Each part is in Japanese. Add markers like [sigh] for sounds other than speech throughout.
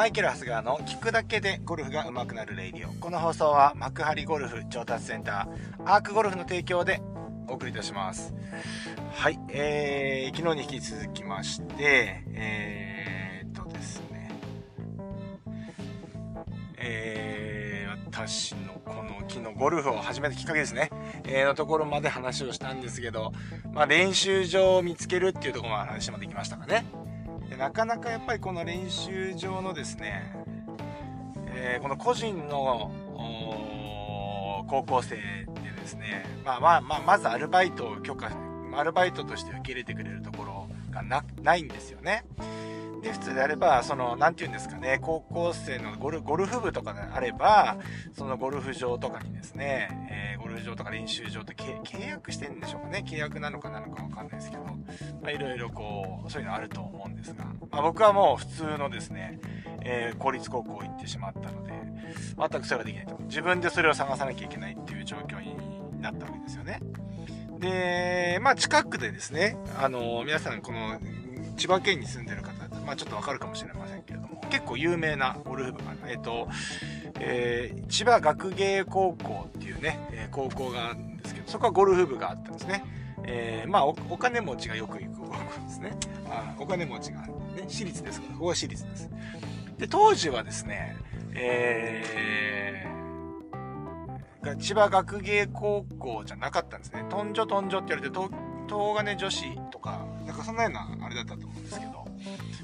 マイケル・ハスガーの聞くだけでゴルフが上手くなるレイディオ。この放送は幕張ゴルフ調達センター、アークゴルフの提供でお送りいたします。はい、えー、昨日に引き続きまして、えー、っとですね、えー、私のこの昨日ゴルフを始めたきっかけですね、えー、のところまで話をしたんですけど、まあ練習場を見つけるっていうところまで話まできましたかね。なかなかやっぱりこの練習場のですね、えー、この個人の高校生でですね、まあまあまあ、まずアルバイトを許可、アルバイトとして受け入れてくれるところが、ないんですよね。で、普通であれば、その、なんて言うんですかね、高校生のゴルゴルフ部とかであれば、そのゴルフ場とかにですね、えー、ゴルフ場とか練習場って契約してるんでしょうかね、契約なのかなのかわかんないですけど、まあ、いろいろこう、そういうのあると思うんですが、まあ、僕はもう普通のですね、えー、公立高校行ってしまったので、全くそれはできないと。自分でそれを探さなきゃいけないっていう状況になったわけですよね。で、まあ近くでですね、あの、皆さんこの千葉県に住んでる方まあ、ちょっとわかるかもしれませんけれども、結構有名なゴルフ部が、えっ、ー、と、えー、千葉学芸高校っていうね、えー、高校があるんですけど、そこはゴルフ部があったんですね。えー、まあお、お金持ちがよく行く高校ですね。あお金持ちが、ね、私立ですから、ここは私立です。で、当時はですね、えー、千葉学芸高校じゃなかったんですね。とんじょとんじょって言われて、東金女子とか、なんかそんなようなあれだったと思うんですけど、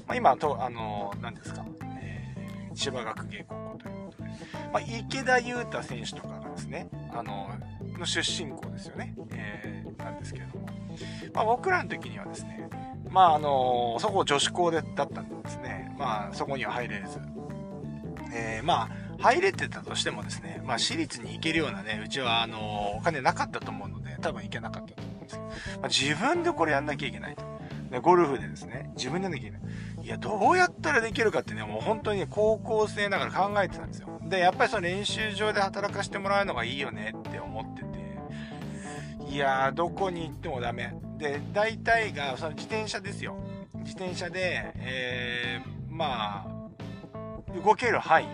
まあ、今と、あの、何ですか、えー、千葉学芸高校ということで、まあ、池田勇太選手とかがですね、あの、の出身校ですよね、えー、なんですけれども、まあ、僕らの時にはですね、まあ、あの、そこ女子校でだったんでですね、まあ、そこには入れず、えー、まあ、入れてたとしてもですね、まあ、私立に行けるようなね、うちは、あの、お金なかったと思うので、多分行けなかったと思うんですけど、まあ、自分でこれやんなきゃいけないと。でゴルフでですね、自分でやんなきゃいけない。いや、どうやったらできるかってね、もう本当に高校生ながら考えてたんですよ。で、やっぱりその練習場で働かせてもらうのがいいよねって思ってて、いやー、どこに行ってもダメ。で、大体が、その自転車ですよ。自転車で、えー、まあ、動ける範囲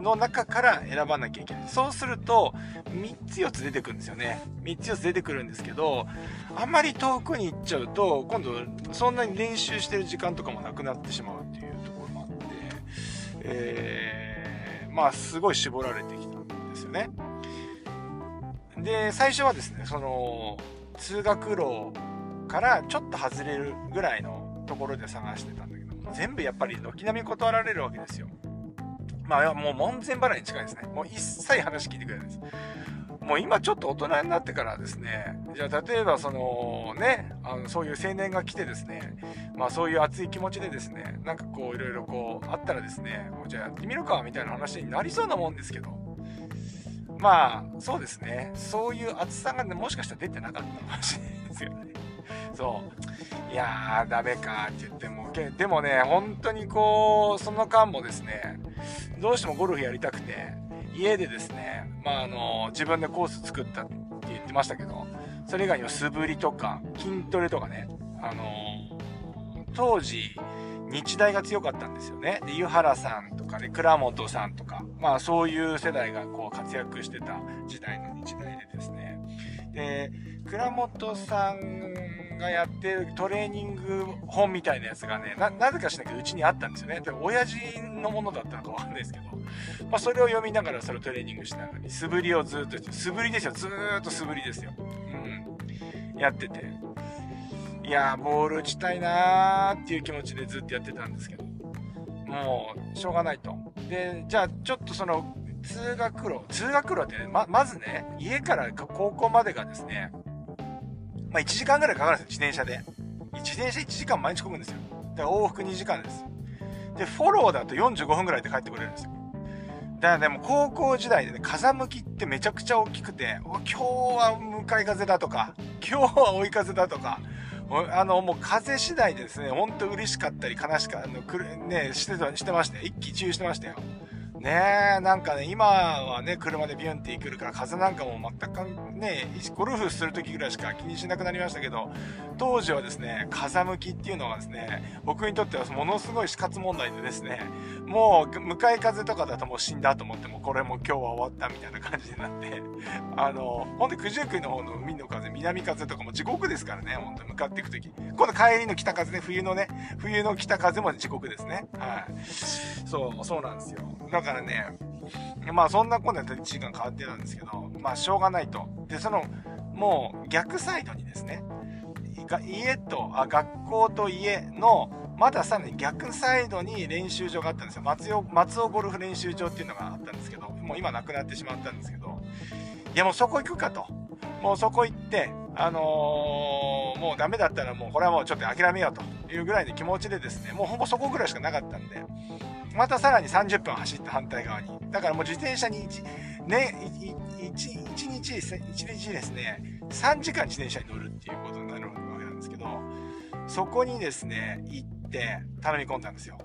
の中から選ばなきゃいけない。そうすると、3つ4つ出てくるんですよね。3つ4つ出てくるんですけど、あんまり遠くに行っちゃうと、今度、そんなに練習してる時間とかもなくなってしまうっていうところもあって、えー、まあ、すごい絞られてきたんですよね。で、最初はですね、その、通学路からちょっと外れるぐらいのところで探してたんだけども、全部やっぱり軒並み断られるわけですよ。まあ、もう門前払いに近いですね。もう一切話聞いてくれないです。もう今ちょっと大人になってからですね、じゃあ例えばそのね、あのそういう青年が来てですね、まあそういう熱い気持ちでですね、なんかこういろいろこうあったらですね、もうじゃあやってみるかみたいな話になりそうなもんですけど、まあそうですね、そういう熱さがね、もしかしたら出てなかったかもしれないですよね。そう。いやー、ダメかって言っても、でもね、本当にこう、その間もですね、どうしてもゴルフやりたくて、家でですね、まあ、あの、自分でコース作ったって言ってましたけど、それ以外にも素振りとか、筋トレとかね、あの、当時、日大が強かったんですよね。で、湯原さんとかね、倉本さんとか、まあそういう世代がこう活躍してた時代の日大でですね。で、倉本さんがやってるトレーニング本みたいなやつがね、な、ぜかしなきゃうちにあったんですよね。で親父のものだったのかわかんないですけど、まあそれを読みながらそれをトレーニングしながら、素振りをずっと、素振りですよ。ずっと素振りですよ。うん。やってて。いやー、ボール打ちたいなーっていう気持ちでずっとやってたんですけど、もう、しょうがないと。で、じゃあちょっとその、通学路、通学路ってね、ま、まずね、家から高校までがですね、まあ、1時間ぐらいかかるんですよ、自転車で。自転車1時間毎日こぐんですよ。だから往復2時間です。で、フォローだと45分ぐらいで帰ってくれるんですよ。だからでも高校時代でね、風向きってめちゃくちゃ大きくて、今日は向かい風だとか、今日は追い風だとか、あの、もう風次第でですね、ほんと嬉しかったり悲しかったり、ね、してしてましたよ。一喜一憂してましたよ。ねえ、なんかね、今はね、車でビュンって行くから、風なんかも全くね、ゴルフする時ぐらいしか気にしなくなりましたけど、当時はですね、風向きっていうのがですね、僕にとってはものすごい死活問題でですね、もう向かい風とかだともう死んだと思っても、これも今日は終わったみたいな感じになって、[laughs] あの、ほんと九十九里の方の海の風、南風とかも地獄ですからね、ほんと向かっていく時。今度帰りの北風ね、冬のね、冬の北風も地獄ですね。はい。そう、そうなんですよ。だからね、まあそんなこんなで1時間変わってたんですけど、まあしょうがないと。で、その、もう逆サイドにですね、家と、あ、学校と家の、まださらに逆サイドに練習場があったんですよ。松尾、松尾ゴルフ練習場っていうのがあったんですけど、もう今なくなってしまったんですけど、いやもうそこ行くかと。もうそこ行って、あのー、もうダメだったらもうこれはもうちょっと諦めようというぐらいの気持ちでですね、もうほぼそこぐらいしかなかったんで、またさらに30分走って反対側に。だからもう自転車に1、ね、1, 1日、1日ですね、3時間自転車に乗るっていうことになるわけなんですけど、そこにですね、行って頼み込んだんですよ。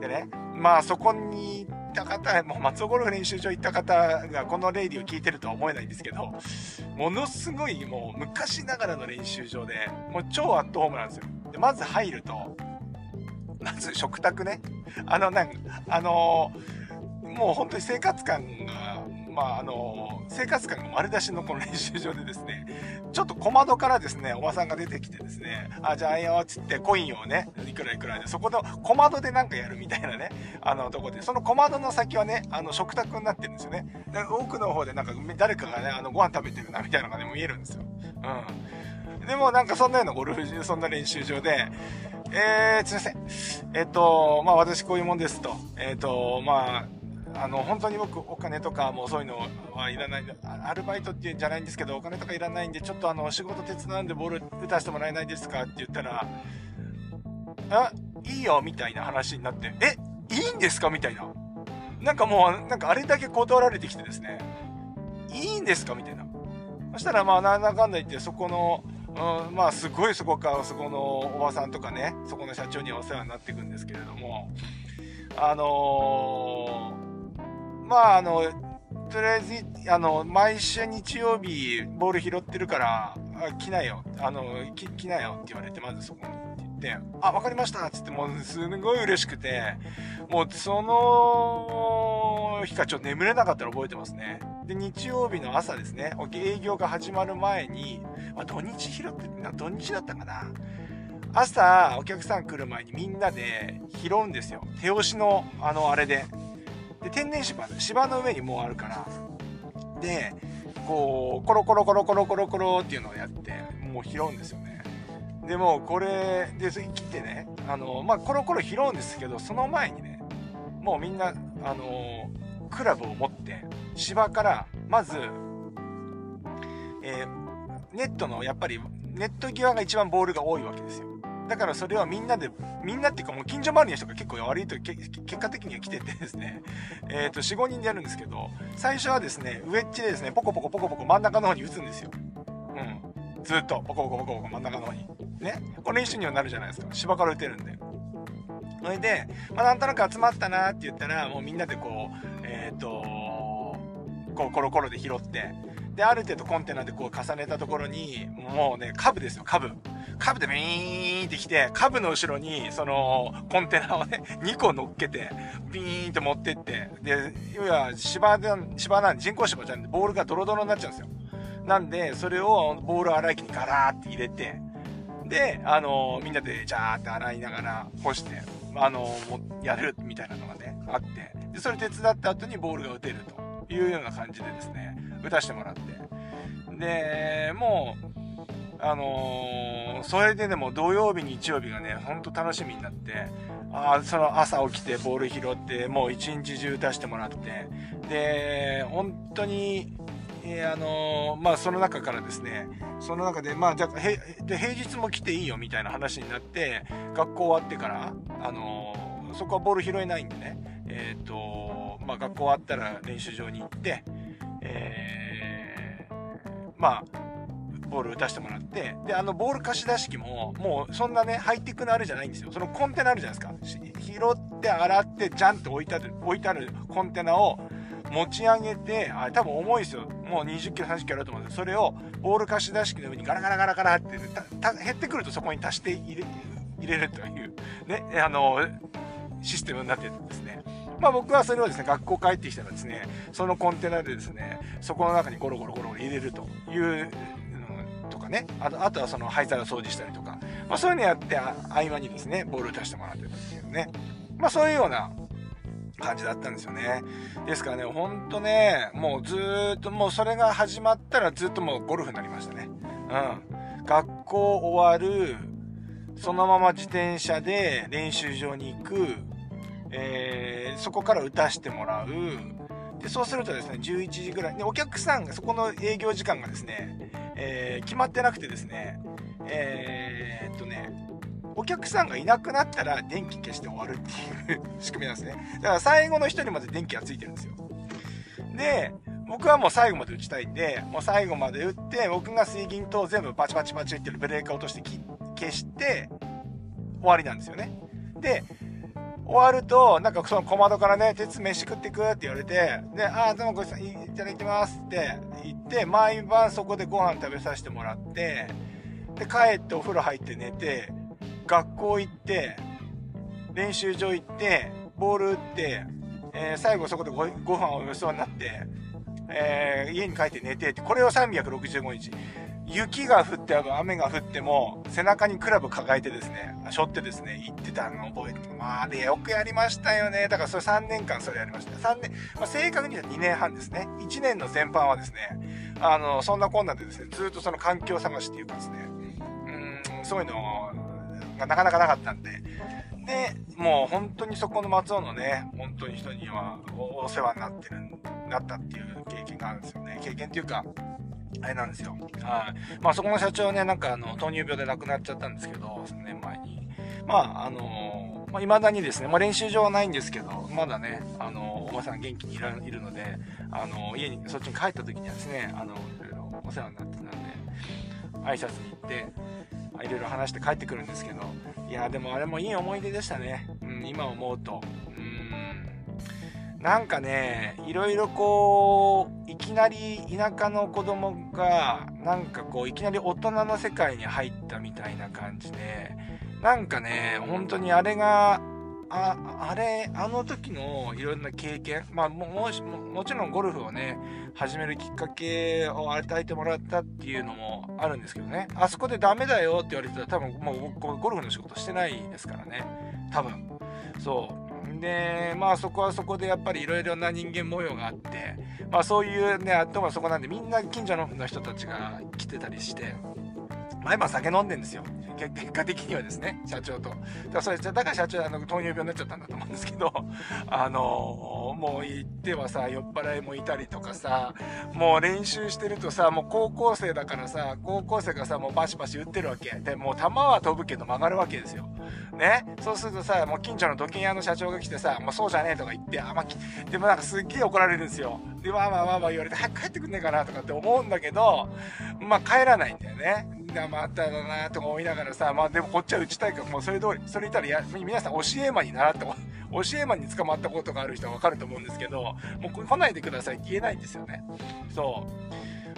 でね、まあそこに行った方、もう松尾ゴルフ練習場行った方がこのレイディを聞いてるとは思えないんですけど、ものすごいもう昔ながらの練習場で、もう超アットホームなんですよ。で、まず入ると、まず食卓ね。あの、なんあのー、もう本当に生活感が、まあ、あのー、生活感が丸出しのこの練習場でですね、ちょっと小窓からですね、おばさんが出てきてですね、あ、じゃあいいよ、つってコインをね、いくらいくらで、そこの小窓でなんかやるみたいなね、あの、とこで、その小窓の先はね、あの、食卓になってるんですよね。で奥の方でなんか誰かがね、あの、ご飯食べてるな、みたいなのがね、見えるんですよ。うん。でもなんかそんなようなゴルフ、そんな練習場で、えー、すいません。えっ、ー、と、まあ私こういうもんですと。えっ、ー、と、まあ、あの、本当に僕お金とかもうそういうのはいらないアルバイトっていうんじゃないんですけど、お金とかいらないんで、ちょっとあの、仕事手伝うんでボール打たせてもらえないですかって言ったら、あ、いいよみたいな話になって、え、いいんですか？みたいな。なんかもう、なんかあれだけ断られてきてですね、いいんですか？みたいな。そしたらまあ、なんだかんだ言って、そこの、うん、まあすごいそこからそこのおばさんとかねそこの社長にはお世話になっていくんですけれども。あのー、まああのとりあえずあの毎週日曜日ボール拾ってるから来なよあの来なよって言われてまずそこにって言って「あ分かりました」っつってもうすごい嬉しくてもうその日かちょっと眠れなかったら覚えてますね。で日曜日の朝ですね営業が始まる前にまあ、土日拾ってな、土日だったかな。朝、お客さん来る前にみんなで拾うんですよ。手押しの、あの、あれで。で、天然芝、芝の上にもうあるから。で、こう、コロコロコロコロコロコロっていうのをやって、もう拾うんですよね。でも、これ、で、切ってね、あの、まあ、コロコロ拾うんですけど、その前にね、もうみんな、あの、クラブを持って、芝から、まず、えー、ネットのやっぱりネット際が一番ボールが多いわけですよ。だからそれはみんなで、みんなっていうかもう近所周りの人が結構悪いと結果的には来ててですね、[laughs] えっ、ー、と、4、5人でやるんですけど、最初はですね、ウェッジでですね、ポコポコポコポコ真ん中の方に打つんですよ。うん。ずっと、ポコポコポコポコ真ん中の方に。ね。これ練習にはなるじゃないですか。芝から打てるんで。それで、まあ、なんとなく集まったなって言ったら、もうみんなでこう、えっ、ー、と、こうコロコロで拾って、で、ある程度コンテナでこう重ねたところに、もうね、カブですよ、カブ。カブでビーンってきて、カブの後ろに、その、コンテナをね、[laughs] 2個乗っけて、ビーンって持ってって、で、要は芝で、芝なんで、人工芝じゃんで、ボールがドロドロになっちゃうんですよ。なんで、それをボール洗い機にガラーって入れて、で、あのみんなでジャーって洗いながら干して、あのやるみたいなのがね、あって、で、それ手伝った後にボールが打てるというような感じでですね、打たしてもらって。で、もう、あのー、それででも土曜日、日曜日がね、ほんと楽しみになって、あその朝起きてボール拾って、もう一日中打たしてもらって、で、本当に、えー、あのー、まあ、その中からですね、その中で、まあ、じゃ、へで平日も来ていいよみたいな話になって、学校終わってから、あのー、そこはボール拾えないんでね、えっ、と、まあ、学校終わったら練習場に行って、えー、まあ、ボール打たせてもらって、で、あの、ボール貸し出し機も、もう、そんなね、ハイテクなあれじゃないんですよ。そのコンテナあるじゃないですか。拾って洗ってジャンって置いてある置いてあるコンテナを持ち上げてあれ多分重いですよもう20キロ30キロあると思うんですそれをボール貸し出し機の上にガラガラガラガラって、減ってくるとそこに足して入れ入れるというねあのシステムになってるんですねまあ僕はそれをですね、学校帰ってきたらですね、そのコンテナでですね、そこの中にゴロゴロゴロ入れるというとかね、あとあとはその灰皿掃除したりとか、まあそういうのやって合間にですね、ボールを出してもらってたっていうね、まあそういうような感じだったんですよね。ですからね、ほんとね、もうずっと、もうそれが始まったらずっともうゴルフになりましたね。うん。学校終わる、そのまま自転車で練習場に行く、えー、そこから打たしてもらう。で、そうするとですね、11時ぐらい。で、お客さんが、そこの営業時間がですね、えー、決まってなくてですね、えー、っとね、お客さんがいなくなったら電気消して終わるっていう [laughs] 仕組みなんですね。だから最後の人にまで電気がついてるんですよ。で、僕はもう最後まで打ちたいんで、もう最後まで打って、僕が水銀と全部バチバチバチってるブレーカー落として消して、終わりなんですよね。で、終わると、なんかその小窓からね、鉄飯食ってく？って言われて、で、ああ、どうもごちそう、いただきますって言って、毎晩そこでご飯食べさせてもらって、で、帰ってお風呂入って寝て、学校行って、練習場行って、ボール打って、えー、最後そこでごご飯をよそうになって、えー、家に帰って寝てって、これを365日。雪が降って雨が降っても背中にクラブ抱えてですね背負ってですね行ってたのを覚えてまああれよくやりましたよね。だからそれ3年間それやりました。3年、まあ、正確には2年半ですね。1年の全般はですね。あのそんなこんなでですねずっとその環境探しっていうかですねうんそういうのがなかなかなかったんで。でもう本当にそこの松尾のね本当に人にはお世話になってるなったっていう経験があるんですよね。経験っていうかあれなんですよ。はい。まあそこの社長ね、なんかあの、糖尿病で亡くなっちゃったんですけど、3年前に。まああのまあ、未だにですね、まあ、練習場はないんですけど、まだね、あのおばさん元気にいらいるので、あの家に、そっちに帰った時にはですね、あの、いろいろお世話になってたんで、挨拶に行って、いろいろ話して帰ってくるんですけど、いや、でもあれもいい思い出でしたね。うん、今思うと。なんかね、いろいろこう、いきなり田舎の子供が、なんかこう、いきなり大人の世界に入ったみたいな感じで、なんかね、本当にあれが、あ、あれ、あの時のいろんな経験、まあも、ももちろんゴルフをね、始めるきっかけを与えてもらったっていうのもあるんですけどね、あそこでダメだよって言われてたら多分もうゴルフの仕事してないですからね、多分。そう。で、まあそこはそこでやっぱりいろいろな人間模様があって、まあそういうね、あとはそこなんでみんな近所の人たちが来てたりして、毎晩酒飲んでんですよ。[laughs] 結果的にはですね、社長と。だからそれだから社長あの糖尿病になっちゃったんだと思うんですけど、[laughs] あのもう行ってはさ、酔っ払いもいたりとかさ、もう練習してるとさ、もう高校生だからさ、高校生がさ、もうバシバシ打ってるわけ。で、もう球は飛ぶけど曲がるわけですよ。ね？そうするとさ、もう近所の土建屋の社長が来てさ、もうそうじゃねえとか言って、あ、まあ、でもなんかすっげえ怒られるんですよ。で、わーわーわーわー言われて、早く帰ってくんねえかなとかって思うんだけど、まあ帰らないんだよね。まただなとか思いながらさ、まあでもこっちは打ちたいから、もうそれ通り、それ言ったらや、皆さん教え魔に習って、教え魔 [laughs] に捕まったことがある人はわかると思うんですけど、もう来ないでくださいって言えないんですよね。そ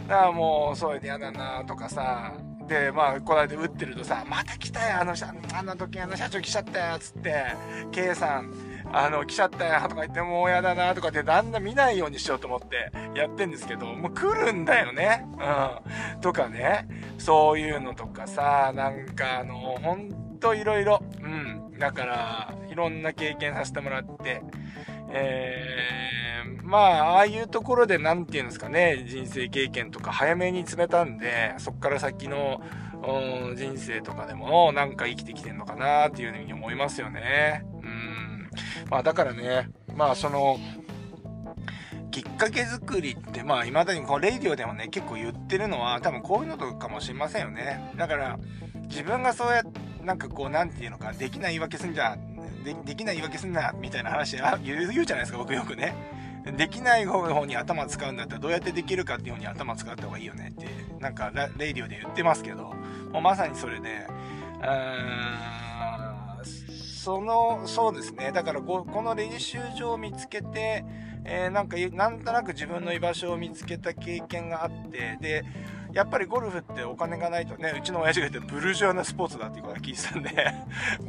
う。だからもう、そういうの嫌だなとかさ、で、まあ、この間打ってるとさ、また来たよ、あの、あの時あの社長来ちゃったよ、つって、K さん、あの、来ちゃったよとか言って、もう嫌だなとかって、だんだん見ないようにしようと思ってやってんですけど、もう来るんだよね。うん。とかね。そういうのとかさ、なんかあの、ほんといろいろ。うん。だから、いろんな経験させてもらって、えー、まあ、ああいうところで、なんていうんですかね、人生経験とか早めに詰めたんで、そっから先の、人生とかでも、なんか生きてきてんのかなっていうふうに思いますよね。うん。まあだからね、まあその、きっかけ作りって、まあ未だにこう、レイディオでもね、結構言ってるのは、多分こういうのとかもしれませんよね。だから、自分がそうやって、なんかこう、なんていうのか、できない言い訳すんじゃ、でできない言い訳すんな、みたいな話あ言う言うじゃないですか、僕よくね。できない方に頭使うんだったらどうやってできるかっていう方に頭使った方がいいよねって、なんかレイディオで言ってますけど、もうまさにそれで、うーん、その、そうですね。だからこ、の練習場を見つけて、えー、なんか、なんとなく自分の居場所を見つけた経験があって、で、やっぱりゴルフってお金がないとね、うちの親父が言ってブルジョアなスポーツだっていうことは聞いてたんで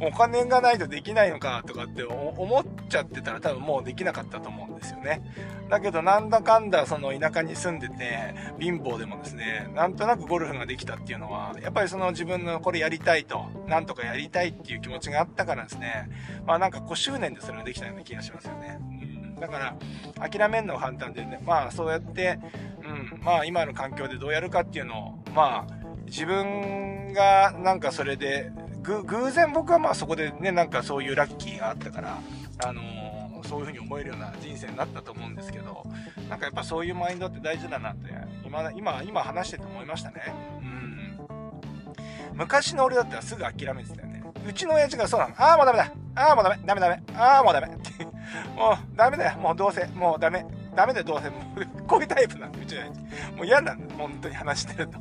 [laughs] お金がないとできないのかとかって思っちゃってたら多分もうできなかったと思うんですよね。だけどなんだかんだその田舎に住んでて貧乏でもですね、なんとなくゴルフができたっていうのは、やっぱりその自分のこれやりたいと、なんとかやりたいっていう気持ちがあったからですね、まあなんかこう執念でそれができたような気がしますよね。だから諦めるのが簡単でねまあそうやってうん、まあ今の環境でどうやるかっていうのを、まあ自分がなんかそれで、偶然僕はまあそこでね、なんかそういうラッキーがあったから、あの、そういうふうに思えるような人生になったと思うんですけど、なんかやっぱそういうマインドって大事だなって、今、今、今話してて思いましたね。うん。昔の俺だったらすぐ諦めてたよね。うちの親父がそうなの。ああ、もうダメだ。ああ、もうダメ。ダメダメ。ああ、もうダメ。[laughs] もうダメだよ。もうどうせ。もうダメ。ダメだよ、どうせ。もう、こういうタイプなんで、うちの親父。もう嫌なんだ、本当に話してると。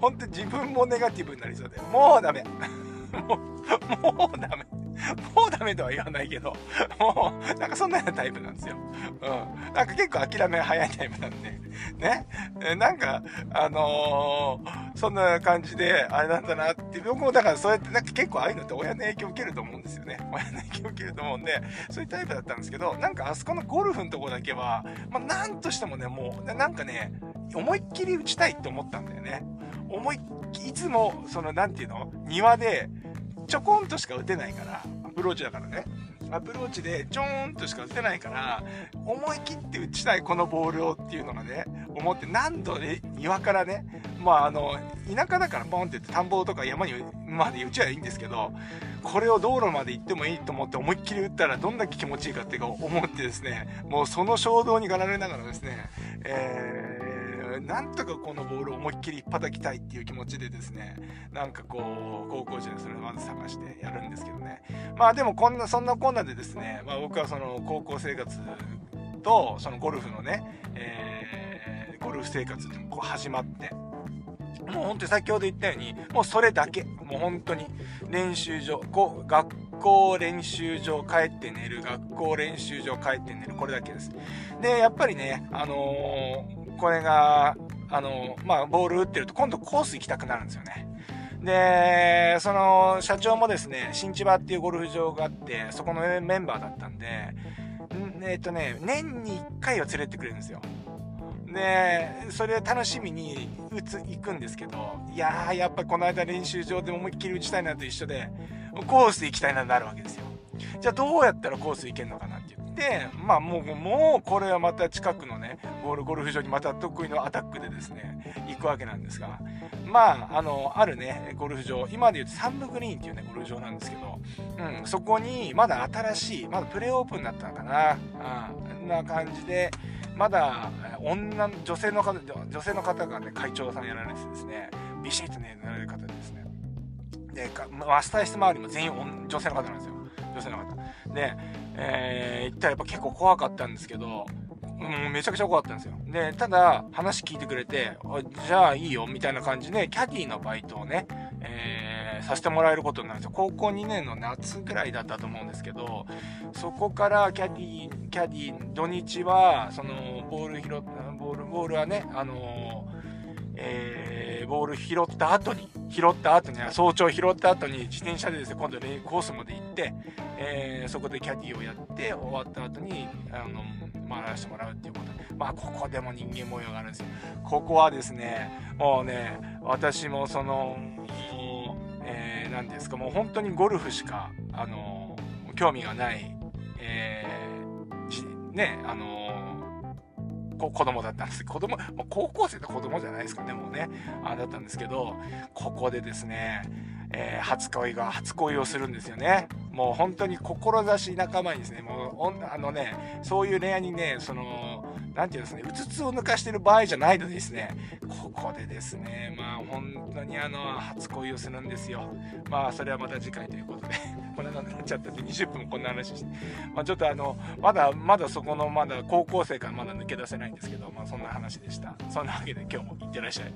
本当に自分もネガティブになりそうで。もうダメ。[laughs] もう、もうダメ。[laughs] もうダメとは言わないけど、もう、なんかそんなようなタイプなんですよ。うん。なんか結構諦め早いタイプなんで、ね。なんか、あのー、そんな感じで、あれなんだなって、僕もだからそうやって、なんか結構ああいうのって親の影響を受けると思うんですよね。親の影響を受けると思うんで、そういうタイプだったんですけど、なんかあそこのゴルフのとこだけは、まあ、なんとしてもね、もう、なんかね、思いっきり打ちたいって思ったんだよね。思いいつも、その、なんていうの？庭で、ちょこんとしか打てないから、アプローチだからね。アプローチでちょーんとしか打てないから、思い切って打ちたいこのボールをっていうのがね、思って何度で庭からね、まああの、田舎だからポンって田んぼとか山にまで打ちはいいんですけど、これを道路まで行ってもいいと思って思いっきり打ったらどんだけ気持ちいいかっていうか思ってですね、もうその衝動に駆られながらですね、えーなんとかこのボールを思いっきり叩きたいっていう気持ちでですね、なんかこう、高校時代それをまず探してやるんですけどね。まあでもこんな、そんなこんなでですね、まあ僕はその高校生活と、そのゴルフのね、えー、ゴルフ生活ってこう始まって、もう本当に先ほど言ったように、もうそれだけ。もう本当に練習場、こう学校練習場帰って寝る、学校練習場帰って寝る、これだけです。で、やっぱりね、あのーこれが、あの、まあ、ボール打ってると今度コース行きたくなるんですよね。で、その社長もですね、新千葉っていうゴルフ場があって、そこのメンバーだったんで、んえっとね、年に1回は連れてくれるんですよ。で、それ楽しみに打つ、行くんですけど、いやー、やっぱこの間練習場で思いっきり打ちたいなと一緒で、コース行きたいなになるわけですよ。じゃあどうやったらコース行けるのかなって言って、まあもう、もうこれはまた近くのね、ゴルフ場にまた得意のアタックでですね、行くわけなんですが、まあ、あの、あるね、ゴルフ場、今で言うとサンドグリーンっていうね、ゴルフ場なんですけど、うん、そこにまだ新しい、まだプレーオープンだったのかな、うん、な感じで、まだ女、女性の方、女性の方がね、会長さんやられてですね、ビシッとね、なられる方ですね。で、マスター室周りも全員女性の方なんですよ。女性の方。で、えー、行ったらやっぱ結構怖かったんですけど、うん、めちゃくちゃ怖かったんですよ。で、ただ、話聞いてくれて、じゃあいいよ、みたいな感じで、キャディのバイトをね、えー、させてもらえることになるんですよ。高校2年の夏ぐらいだったと思うんですけど、そこからキャディ、キャディ、土日は、その、ボール拾った、ボール、ボールはね、あのえー、ボール拾った後に、拾った後に、早朝拾った後に自転車でですね、今度ね、コースまで、えー、そこでキャディをやって終わった後にあの回らせてもらうっていうこと。まあここでも人間模様があるんですよ。ここはですねもうね私もその何えー、何ですかもう本当にゴルフしかあの興味がないえー、ねあの子供だったんです子供、高校生の子供じゃないですかね、もうね。あだったんですけど、ここでですね、えー、初恋が初恋をするんですよね。もう本当に志仲間にですね、もう、あのね、そういう恋愛にね、その、なんていうんですね、うつつを抜かしてる場合じゃないのですね、ここでですね、まあ本当にあの、初恋をするんですよ。まあそれはまた次回ということで、[laughs] こんなになっちゃったって20分もこんな話して、まあちょっとあの、まだまだそこのまだ高校生からまだ抜け出せないんですけど、まあそんな話でした。そんなわけで今日もいってらっしゃい。